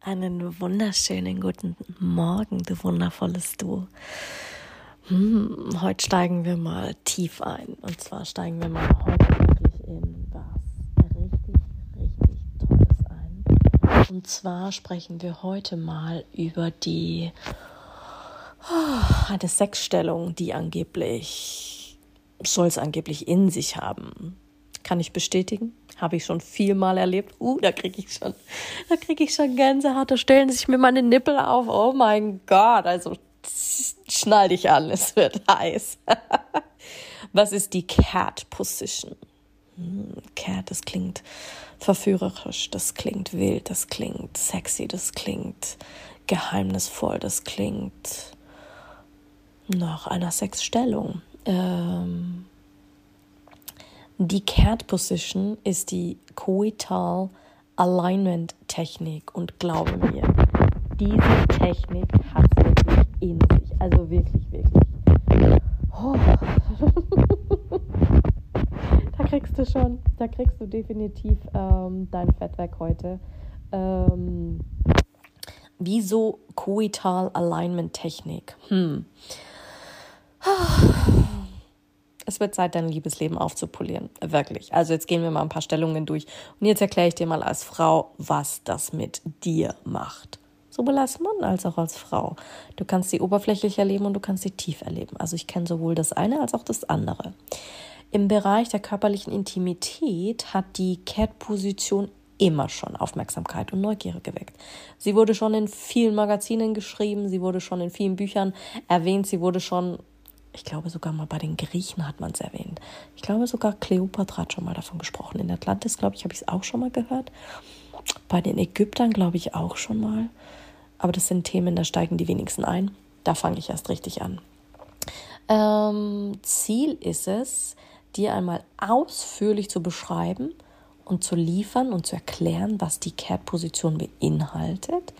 Einen wunderschönen guten Morgen, du wundervolles Du. Hm, heute steigen wir mal tief ein. Und zwar steigen wir mal heute wirklich in was richtig, richtig Tolles ein. Und zwar sprechen wir heute mal über die oh, eine Sexstellung, die angeblich soll es angeblich in sich haben. Kann ich bestätigen? Habe ich schon vielmal erlebt. Uh, da kriege ich schon, da kriege ich schon Gänsehaut. Da stellen sich mir meine Nippel auf. Oh mein Gott. Also schnall dich an, es wird heiß. Was ist die Cat Position? Hm, Cat, das klingt verführerisch, das klingt wild, das klingt sexy, das klingt geheimnisvoll, das klingt nach einer Sexstellung. Ähm, die Cat Position ist die Coital Alignment Technik und glaube mir, diese Technik hat wirklich in sich. Also wirklich, wirklich. Oh. da kriegst du schon, da kriegst du definitiv ähm, dein Fett weg heute. Ähm, wieso Coital Alignment Technik? Hm es wird Zeit, dein Liebesleben aufzupolieren. Wirklich. Also jetzt gehen wir mal ein paar Stellungen durch. Und jetzt erkläre ich dir mal als Frau, was das mit dir macht. Sowohl als Mann als auch als Frau. Du kannst sie oberflächlich erleben und du kannst sie tief erleben. Also ich kenne sowohl das eine als auch das andere. Im Bereich der körperlichen Intimität hat die Cat-Position immer schon Aufmerksamkeit und Neugierde geweckt. Sie wurde schon in vielen Magazinen geschrieben, sie wurde schon in vielen Büchern erwähnt, sie wurde schon ich glaube sogar mal bei den Griechen hat man es erwähnt. Ich glaube sogar Kleopatra hat schon mal davon gesprochen. In Atlantis, glaube ich, habe ich es auch schon mal gehört. Bei den Ägyptern, glaube ich, auch schon mal. Aber das sind Themen, da steigen die wenigsten ein. Da fange ich erst richtig an. Ähm, Ziel ist es, dir einmal ausführlich zu beschreiben, und zu liefern und zu erklären, was die CAT-Position beinhaltet,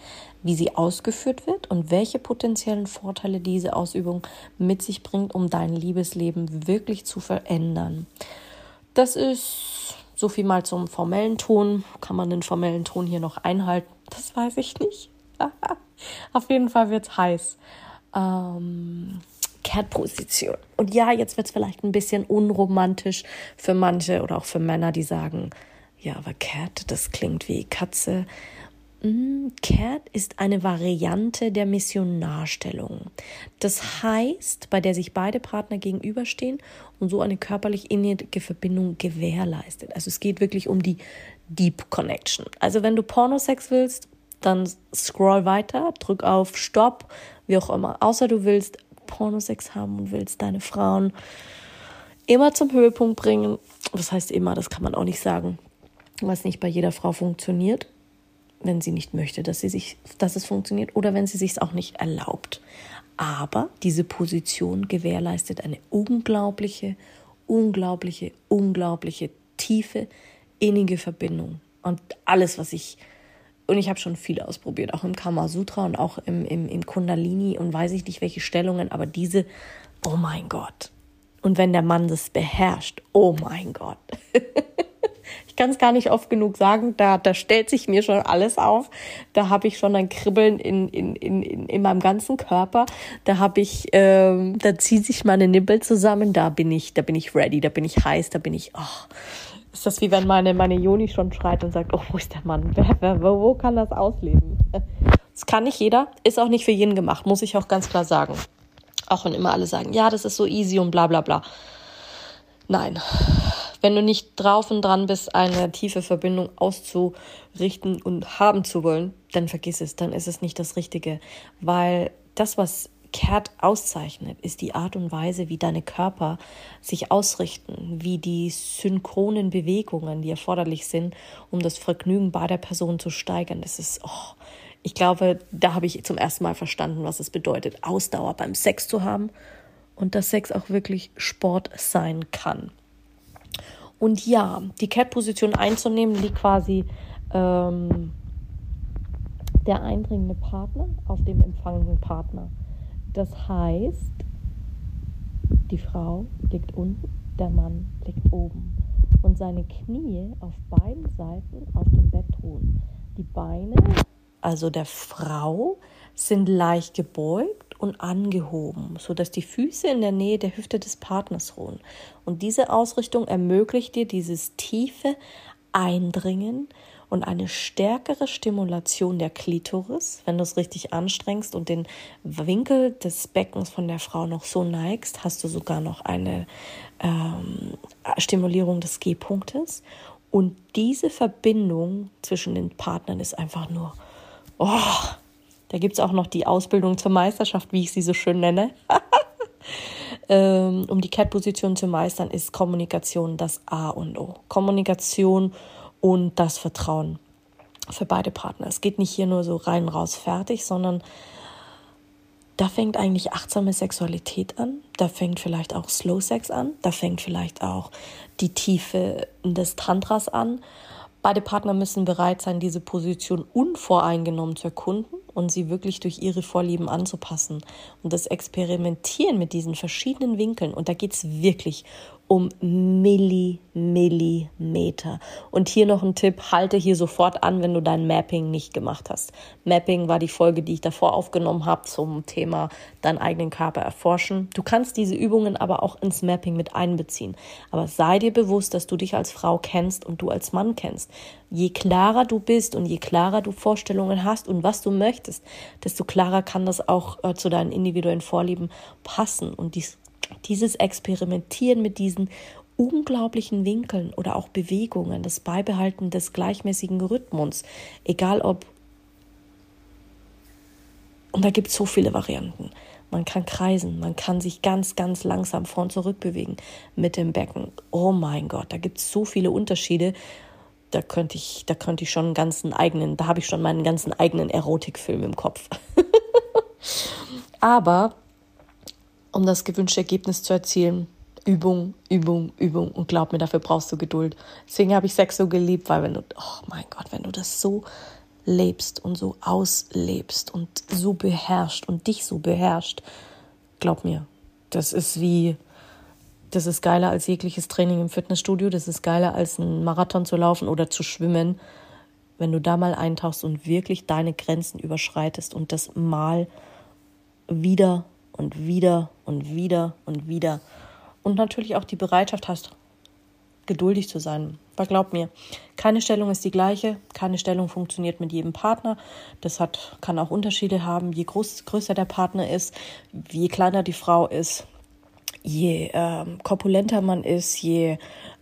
wie sie ausgeführt wird und welche potenziellen Vorteile diese Ausübung mit sich bringt, um dein Liebesleben wirklich zu verändern. Das ist so viel mal zum formellen Ton. Kann man den formellen Ton hier noch einhalten? Das weiß ich nicht. Auf jeden Fall wird es heiß. Ähm, Cat-Position. Und ja, jetzt wird es vielleicht ein bisschen unromantisch für manche oder auch für Männer, die sagen, ja, aber Cat, das klingt wie Katze. Mm, Cat ist eine Variante der Missionarstellung. Das heißt, bei der sich beide Partner gegenüberstehen und so eine körperlich innige Verbindung gewährleistet. Also es geht wirklich um die Deep Connection. Also wenn du Pornosex willst, dann scroll weiter, drück auf Stopp, wie auch immer. Außer du willst Pornosex haben und willst deine Frauen immer zum Höhepunkt bringen. Was heißt immer, das kann man auch nicht sagen was nicht bei jeder Frau funktioniert, wenn sie nicht möchte, dass, sie sich, dass es funktioniert oder wenn sie sich auch nicht erlaubt. Aber diese Position gewährleistet eine unglaubliche, unglaubliche, unglaubliche tiefe, innige Verbindung. Und alles, was ich, und ich habe schon viel ausprobiert, auch im Kama Sutra und auch im, im, im Kundalini und weiß ich nicht welche Stellungen, aber diese, oh mein Gott. Und wenn der Mann das beherrscht, oh mein Gott. kann es gar nicht oft genug sagen. Da, da stellt sich mir schon alles auf. Da habe ich schon ein Kribbeln in, in, in, in meinem ganzen Körper. Da habe ich, ähm, da zieht sich meine Nippel zusammen. Da bin ich, da bin ich ready, da bin ich heiß, da bin ich, oh, ist das wie wenn meine, meine Joni schon schreit und sagt, oh, wo ist der Mann? Wer, wer, wo kann das ausleben? Das kann nicht jeder, ist auch nicht für jeden gemacht, muss ich auch ganz klar sagen. Auch wenn immer alle sagen, ja, das ist so easy und bla bla bla. Nein, wenn du nicht drauf und dran bist, eine tiefe Verbindung auszurichten und haben zu wollen, dann vergiss es, dann ist es nicht das Richtige. Weil das, was Kehrt auszeichnet, ist die Art und Weise, wie deine Körper sich ausrichten, wie die synchronen Bewegungen, die erforderlich sind, um das Vergnügen bei der Person zu steigern. Das ist, oh, Ich glaube, da habe ich zum ersten Mal verstanden, was es bedeutet, Ausdauer beim Sex zu haben und dass Sex auch wirklich Sport sein kann. Und ja, die Cat-Position einzunehmen liegt quasi ähm, der eindringende Partner auf dem empfangenden Partner. Das heißt, die Frau liegt unten, der Mann liegt oben und seine Knie auf beiden Seiten auf dem Bett ruhen. Die Beine, also der Frau, sind leicht gebeugt und angehoben, sodass die Füße in der Nähe der Hüfte des Partners ruhen. Und diese Ausrichtung ermöglicht dir dieses tiefe Eindringen und eine stärkere Stimulation der Klitoris, wenn du es richtig anstrengst und den Winkel des Beckens von der Frau noch so neigst, hast du sogar noch eine ähm, Stimulierung des G-Punktes. Und diese Verbindung zwischen den Partnern ist einfach nur, oh, da gibt es auch noch die Ausbildung zur Meisterschaft, wie ich sie so schön nenne. ähm, um die Cat-Position zu meistern, ist Kommunikation das A und O. Kommunikation und das Vertrauen für beide Partner. Es geht nicht hier nur so rein, raus, fertig, sondern da fängt eigentlich achtsame Sexualität an, da fängt vielleicht auch Slow Sex an, da fängt vielleicht auch die Tiefe des Tantras an. Beide Partner müssen bereit sein, diese Position unvoreingenommen zu erkunden und sie wirklich durch ihre Vorlieben anzupassen. Und das Experimentieren mit diesen verschiedenen Winkeln, und da geht es wirklich um Milli, Millimeter. Und hier noch ein Tipp, halte hier sofort an, wenn du dein Mapping nicht gemacht hast. Mapping war die Folge, die ich davor aufgenommen habe zum Thema deinen eigenen Körper erforschen. Du kannst diese Übungen aber auch ins Mapping mit einbeziehen. Aber sei dir bewusst, dass du dich als Frau kennst und du als Mann kennst. Je klarer du bist und je klarer du Vorstellungen hast und was du möchtest, desto klarer kann das auch äh, zu deinen individuellen Vorlieben passen. Und dies dieses Experimentieren mit diesen unglaublichen Winkeln oder auch Bewegungen, das Beibehalten des gleichmäßigen Rhythmus, egal ob. Und da gibt es so viele Varianten. Man kann kreisen, man kann sich ganz, ganz langsam vor und zurück bewegen mit dem Becken. Oh mein Gott, da gibt es so viele Unterschiede. Da könnte ich, da könnte ich schon einen ganzen eigenen, da habe ich schon meinen ganzen eigenen Erotikfilm im Kopf. Aber um das gewünschte Ergebnis zu erzielen. Übung, Übung, Übung. Und glaub mir, dafür brauchst du Geduld. Deswegen habe ich Sex so geliebt, weil wenn du, oh mein Gott, wenn du das so lebst und so auslebst und so beherrscht und dich so beherrscht, glaub mir, das ist wie, das ist geiler als jegliches Training im Fitnessstudio, das ist geiler als einen Marathon zu laufen oder zu schwimmen, wenn du da mal eintauchst und wirklich deine Grenzen überschreitest und das mal wieder und wieder und wieder und wieder. Und natürlich auch die Bereitschaft hast, geduldig zu sein. Aber glaub mir, keine Stellung ist die gleiche, keine Stellung funktioniert mit jedem Partner. Das hat, kann auch Unterschiede haben, je groß, größer der Partner ist, je kleiner die Frau ist, je ähm, korpulenter man ist, je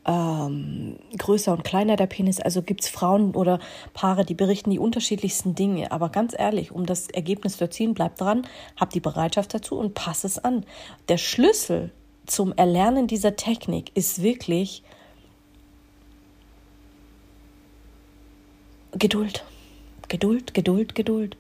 ähm, größer und kleiner der Penis. Also gibt es Frauen oder Paare, die berichten die unterschiedlichsten Dinge. Aber ganz ehrlich, um das Ergebnis zu erzielen, bleibt dran, habt die Bereitschaft dazu und passt es an. Der Schlüssel zum Erlernen dieser Technik ist wirklich Geduld. Geduld, Geduld, Geduld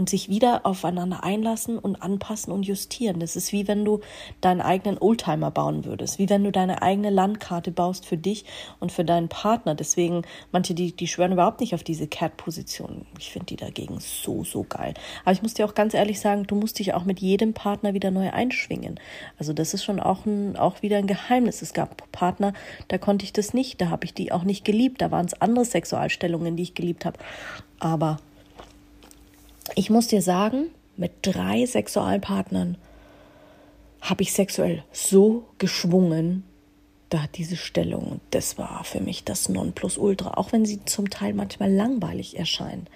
und sich wieder aufeinander einlassen und anpassen und justieren. Das ist wie wenn du deinen eigenen Oldtimer bauen würdest, wie wenn du deine eigene Landkarte baust für dich und für deinen Partner. Deswegen, manche, die, die schwören überhaupt nicht auf diese Cat-Position. Ich finde die dagegen so, so geil. Aber ich muss dir auch ganz ehrlich sagen, du musst dich auch mit jedem Partner wieder neu einschwingen. Also das ist schon auch, ein, auch wieder ein Geheimnis. Es gab Partner, da konnte ich das nicht, da habe ich die auch nicht geliebt. Da waren es andere Sexualstellungen, die ich geliebt habe. Aber ich muss dir sagen, mit drei Sexualpartnern habe ich sexuell so geschwungen, da diese Stellung, das war für mich das Nonplusultra, auch wenn sie zum Teil manchmal langweilig erscheinen.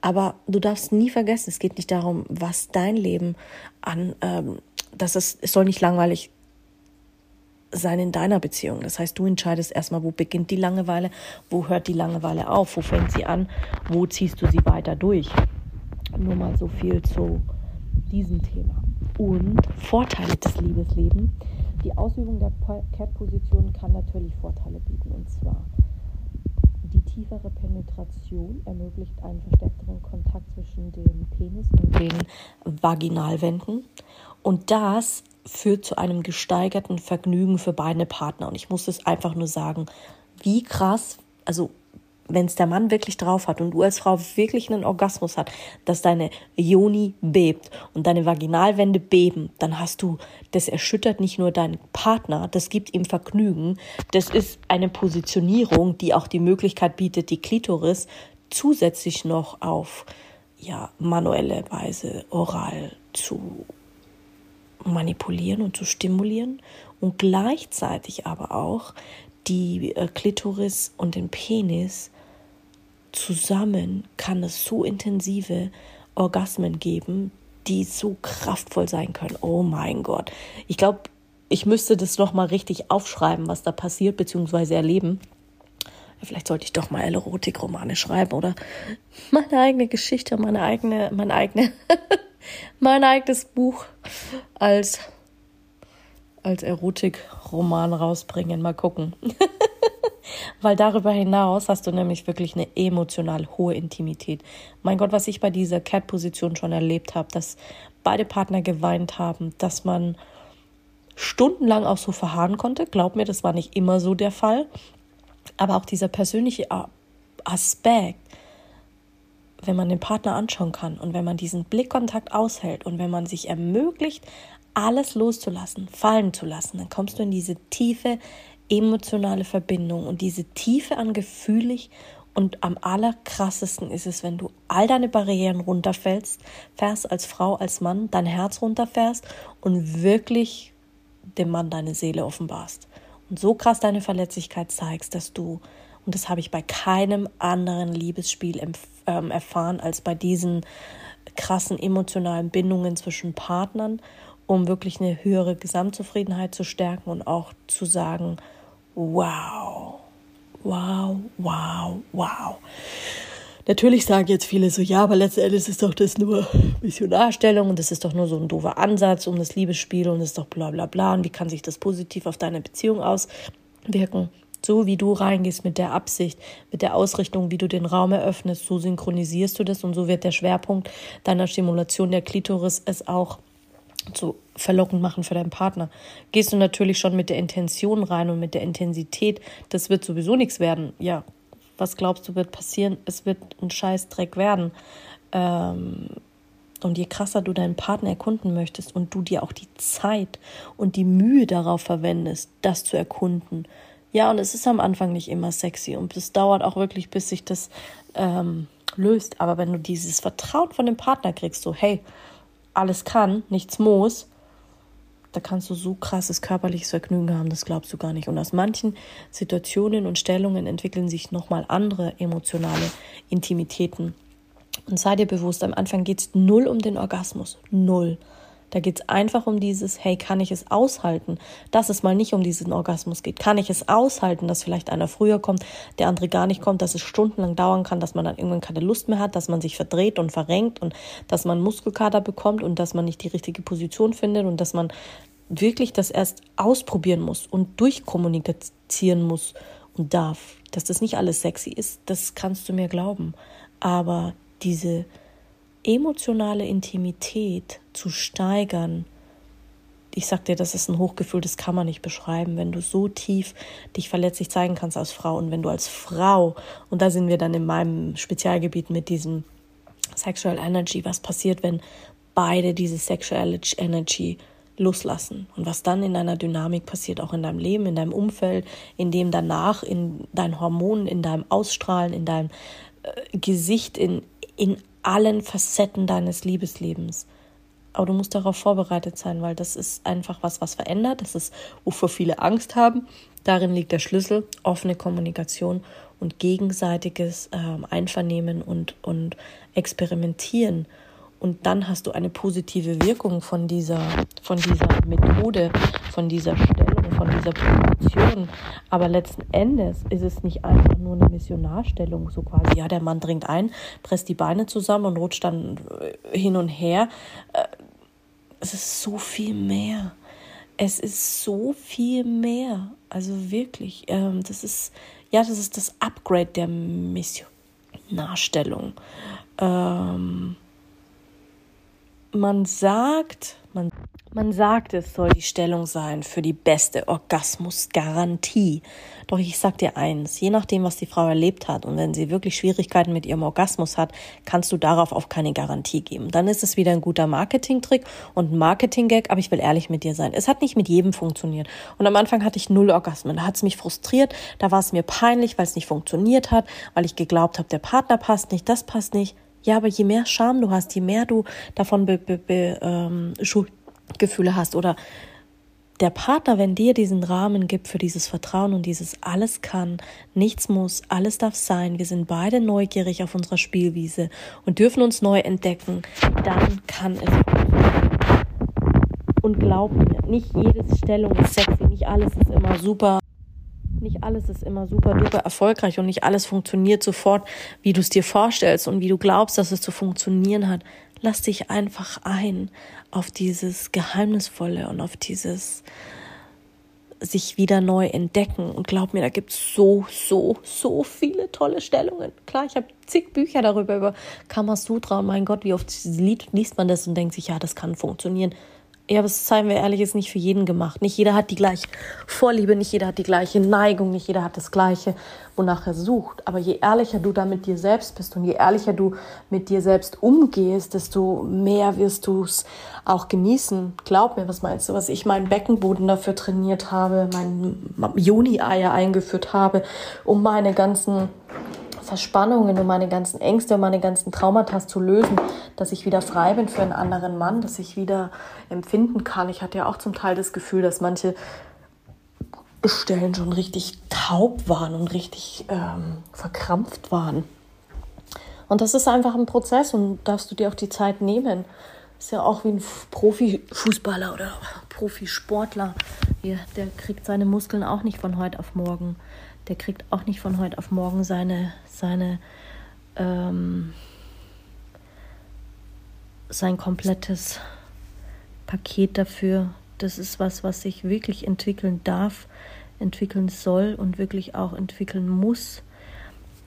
Aber du darfst nie vergessen, es geht nicht darum, was dein Leben an, ähm, dass es, es soll nicht langweilig sein in deiner Beziehung. Das heißt, du entscheidest erstmal, wo beginnt die Langeweile, wo hört die Langeweile auf, wo fängt sie an, wo ziehst du sie weiter durch. Nur mal so viel zu diesem Thema. Und Vorteile des Liebeslebens. Die Ausübung der Cat-Position kann natürlich Vorteile bieten. Und zwar die tiefere Penetration ermöglicht einen verstärkteren Kontakt zwischen dem Penis und den Vaginalwänden. Und das führt zu einem gesteigerten Vergnügen für beide Partner. Und ich muss es einfach nur sagen, wie krass, also wenn es der Mann wirklich drauf hat und du als Frau wirklich einen Orgasmus hat, dass deine Joni bebt und deine Vaginalwände beben, dann hast du, das erschüttert nicht nur deinen Partner, das gibt ihm Vergnügen, das ist eine Positionierung, die auch die Möglichkeit bietet, die Klitoris zusätzlich noch auf ja, manuelle Weise oral zu manipulieren und zu stimulieren und gleichzeitig aber auch die äh, Klitoris und den Penis zusammen kann es so intensive Orgasmen geben, die so kraftvoll sein können. Oh mein Gott. Ich glaube, ich müsste das nochmal richtig aufschreiben, was da passiert, beziehungsweise erleben. Vielleicht sollte ich doch mal Erotikromane schreiben oder meine eigene Geschichte, meine eigene, mein eigene, mein eigenes Buch als, als Erotikroman rausbringen. Mal gucken. Weil darüber hinaus hast du nämlich wirklich eine emotional hohe Intimität. Mein Gott, was ich bei dieser Cat-Position schon erlebt habe, dass beide Partner geweint haben, dass man stundenlang auch so verharren konnte. Glaub mir, das war nicht immer so der Fall. Aber auch dieser persönliche Aspekt, wenn man den Partner anschauen kann und wenn man diesen Blickkontakt aushält und wenn man sich ermöglicht, alles loszulassen, fallen zu lassen, dann kommst du in diese tiefe emotionale Verbindung und diese Tiefe an gefühlig und am allerkrassesten ist es, wenn du all deine Barrieren runterfällst, fährst als Frau, als Mann, dein Herz runterfährst und wirklich dem Mann deine Seele offenbarst. Und so krass deine Verletzlichkeit zeigst, dass du, und das habe ich bei keinem anderen Liebesspiel ähm, erfahren als bei diesen krassen emotionalen Bindungen zwischen Partnern, um wirklich eine höhere Gesamtzufriedenheit zu stärken und auch zu sagen, wow, wow, wow, wow. Natürlich sagen jetzt viele so, ja, aber letztendlich ist doch das nur Missionarstellung und das ist doch nur so ein doofer Ansatz um das Liebesspiel und das ist doch bla bla bla und wie kann sich das positiv auf deine Beziehung auswirken? So wie du reingehst mit der Absicht, mit der Ausrichtung, wie du den Raum eröffnest, so synchronisierst du das und so wird der Schwerpunkt deiner Stimulation der Klitoris es auch zu verlockend machen für deinen Partner. Gehst du natürlich schon mit der Intention rein und mit der Intensität, das wird sowieso nichts werden. Ja, was glaubst du wird passieren? Es wird ein Scheißdreck werden. Ähm, und je krasser du deinen Partner erkunden möchtest und du dir auch die Zeit und die Mühe darauf verwendest, das zu erkunden. Ja, und es ist am Anfang nicht immer sexy und es dauert auch wirklich, bis sich das ähm, löst. Aber wenn du dieses Vertrauen von dem Partner kriegst, so, hey, alles kann, nichts muss, da kannst du so krasses körperliches Vergnügen haben, das glaubst du gar nicht. Und aus manchen Situationen und Stellungen entwickeln sich nochmal andere emotionale Intimitäten. Und sei dir bewusst, am Anfang geht es null um den Orgasmus. Null. Da geht es einfach um dieses, hey, kann ich es aushalten, dass es mal nicht um diesen Orgasmus geht? Kann ich es aushalten, dass vielleicht einer früher kommt, der andere gar nicht kommt, dass es stundenlang dauern kann, dass man dann irgendwann keine Lust mehr hat, dass man sich verdreht und verrenkt und dass man Muskelkater bekommt und dass man nicht die richtige Position findet und dass man wirklich das erst ausprobieren muss und durchkommunizieren muss und darf. Dass das nicht alles sexy ist, das kannst du mir glauben. Aber diese emotionale Intimität zu steigern, ich sag dir, das ist ein Hochgefühl, das kann man nicht beschreiben, wenn du so tief dich verletzlich zeigen kannst als Frau und wenn du als Frau, und da sind wir dann in meinem Spezialgebiet mit diesem Sexual Energy, was passiert, wenn beide diese Sexual Energy loslassen? Und was dann in deiner Dynamik passiert, auch in deinem Leben, in deinem Umfeld, in dem danach, in deinen Hormonen, in deinem Ausstrahlen, in deinem äh, Gesicht, in, in allen Facetten deines Liebeslebens. Aber du musst darauf vorbereitet sein, weil das ist einfach was, was verändert. Das ist, wovor viele Angst haben. Darin liegt der Schlüssel, offene Kommunikation und gegenseitiges äh, Einvernehmen und, und Experimentieren. Und dann hast du eine positive Wirkung von dieser, von dieser Methode, von dieser Stellung, von dieser Position. Aber letzten Endes ist es nicht einfach nur eine Missionarstellung, so quasi, ja, der Mann dringt ein, presst die Beine zusammen und rutscht dann äh, hin und her. Äh, es ist so viel mehr. Es ist so viel mehr. Also wirklich, ähm, das ist Ja, das ist das Upgrade der Missionarstellung. Ähm, man sagt, man, man sagt, es soll die Stellung sein für die beste Orgasmusgarantie. Doch ich sag dir eins, je nachdem, was die Frau erlebt hat und wenn sie wirklich Schwierigkeiten mit ihrem Orgasmus hat, kannst du darauf auch keine Garantie geben. Dann ist es wieder ein guter Marketingtrick und ein Marketing-Gag, aber ich will ehrlich mit dir sein. Es hat nicht mit jedem funktioniert. Und am Anfang hatte ich null Orgasmen. Da hat es mich frustriert, da war es mir peinlich, weil es nicht funktioniert hat, weil ich geglaubt habe, der Partner passt nicht, das passt nicht. Ja, aber je mehr Scham du hast, je mehr du davon be, be, be, ähm, Schuldgefühle hast oder der Partner, wenn dir diesen Rahmen gibt für dieses Vertrauen und dieses alles kann, nichts muss, alles darf sein, wir sind beide neugierig auf unserer Spielwiese und dürfen uns neu entdecken, dann kann es Und glaub mir, nicht jede Stellung ist sexy, nicht alles ist immer super nicht alles ist immer super duper erfolgreich und nicht alles funktioniert sofort, wie du es dir vorstellst und wie du glaubst, dass es zu funktionieren hat. Lass dich einfach ein auf dieses Geheimnisvolle und auf dieses sich wieder neu entdecken. Und glaub mir, da gibt es so, so, so viele tolle Stellungen. Klar, ich habe zig Bücher darüber, über Kamasutra mein Gott, wie oft liest man das und denkt sich, ja, das kann funktionieren ja, aber seien wir ehrlich, ist nicht für jeden gemacht. Nicht jeder hat die gleiche Vorliebe, nicht jeder hat die gleiche Neigung, nicht jeder hat das gleiche, wonach er sucht. Aber je ehrlicher du da mit dir selbst bist und je ehrlicher du mit dir selbst umgehst, desto mehr wirst du es auch genießen. Glaub mir, was meinst du, was ich meinen Beckenboden dafür trainiert habe, meinen Juni-Eier eingeführt habe, um meine ganzen Verspannungen und meine ganzen Ängste und meine ganzen Traumata zu lösen, dass ich wieder frei bin für einen anderen Mann, dass ich wieder empfinden kann. Ich hatte ja auch zum Teil das Gefühl, dass manche Stellen schon richtig taub waren und richtig ähm, verkrampft waren. Und das ist einfach ein Prozess und darfst du dir auch die Zeit nehmen. Ist ja auch wie ein Profifußballer oder Profisportler. Der kriegt seine Muskeln auch nicht von heute auf morgen der kriegt auch nicht von heute auf morgen seine, seine, ähm, sein komplettes Paket dafür. Das ist was, was sich wirklich entwickeln darf, entwickeln soll und wirklich auch entwickeln muss.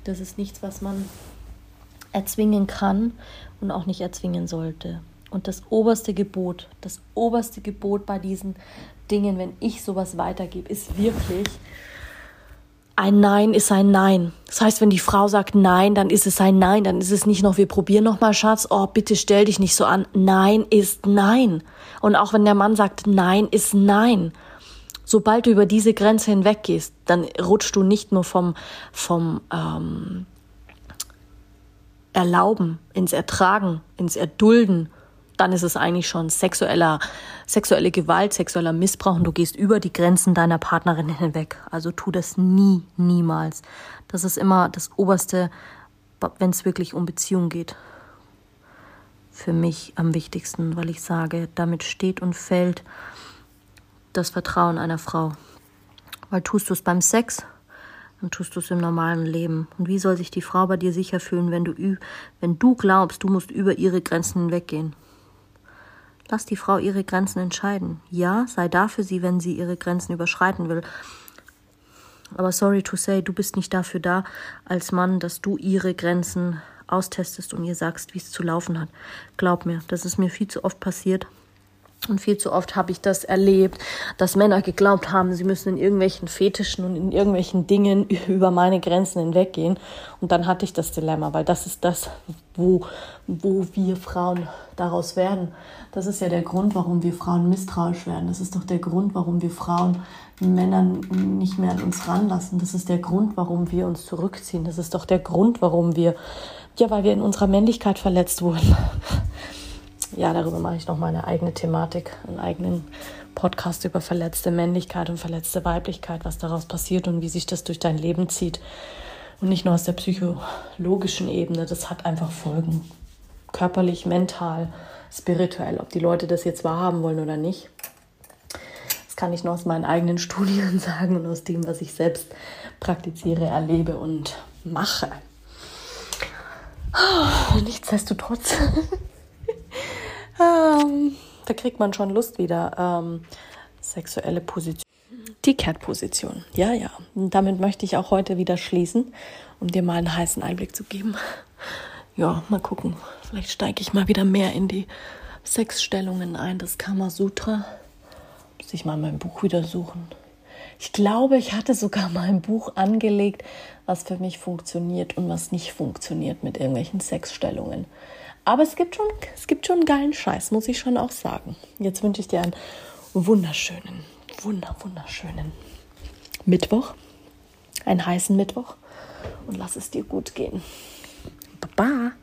Das ist nichts, was man erzwingen kann und auch nicht erzwingen sollte. Und das oberste Gebot, das oberste Gebot bei diesen Dingen, wenn ich sowas weitergebe, ist wirklich, ein Nein ist ein Nein. Das heißt, wenn die Frau sagt Nein, dann ist es ein Nein. Dann ist es nicht noch, wir probieren noch mal, Schatz. Oh, bitte stell dich nicht so an. Nein ist Nein. Und auch wenn der Mann sagt Nein ist Nein. Sobald du über diese Grenze hinweggehst, dann rutschst du nicht nur vom, vom ähm, Erlauben ins Ertragen, ins Erdulden dann ist es eigentlich schon sexueller, sexuelle Gewalt, sexueller Missbrauch und du gehst über die Grenzen deiner Partnerin hinweg. Also tu das nie, niemals. Das ist immer das Oberste, wenn es wirklich um Beziehung geht. Für mich am wichtigsten, weil ich sage, damit steht und fällt das Vertrauen einer Frau. Weil tust du es beim Sex, dann tust du es im normalen Leben. Und wie soll sich die Frau bei dir sicher fühlen, wenn du, wenn du glaubst, du musst über ihre Grenzen hinweggehen? Lass die Frau ihre Grenzen entscheiden. Ja, sei da für sie, wenn sie ihre Grenzen überschreiten will. Aber sorry to say, du bist nicht dafür da als Mann, dass du ihre Grenzen austestest und ihr sagst, wie es zu laufen hat. Glaub mir, das ist mir viel zu oft passiert. Und viel zu oft habe ich das erlebt, dass Männer geglaubt haben, sie müssen in irgendwelchen Fetischen und in irgendwelchen Dingen über meine Grenzen hinweggehen. Und dann hatte ich das Dilemma, weil das ist das, wo, wo wir Frauen daraus werden. Das ist ja der Grund, warum wir Frauen misstrauisch werden. Das ist doch der Grund, warum wir Frauen Männern nicht mehr an uns ranlassen. Das ist der Grund, warum wir uns zurückziehen. Das ist doch der Grund, warum wir, ja, weil wir in unserer Männlichkeit verletzt wurden ja, darüber mache ich noch mal eine eigene Thematik, einen eigenen Podcast über verletzte Männlichkeit und verletzte Weiblichkeit, was daraus passiert und wie sich das durch dein Leben zieht. Und nicht nur aus der psychologischen Ebene, das hat einfach Folgen. Körperlich, mental, spirituell, ob die Leute das jetzt wahrhaben wollen oder nicht. Das kann ich nur aus meinen eigenen Studien sagen und aus dem, was ich selbst praktiziere, erlebe und mache. Nichtsdestotrotz ähm, da kriegt man schon Lust wieder. Ähm, sexuelle Position. Die Cat-Position. Ja, ja. Und damit möchte ich auch heute wieder schließen, um dir mal einen heißen Einblick zu geben. Ja, mal gucken. Vielleicht steige ich mal wieder mehr in die Sexstellungen ein, das Kama Sutra. Muss ich mal mein Buch wieder suchen. Ich glaube, ich hatte sogar mal ein Buch angelegt, was für mich funktioniert und was nicht funktioniert mit irgendwelchen Sexstellungen. Aber es gibt schon, es gibt schon geilen Scheiß, muss ich schon auch sagen. Jetzt wünsche ich dir einen wunderschönen, wunder, wunderschönen Mittwoch, einen heißen Mittwoch und lass es dir gut gehen. Baba.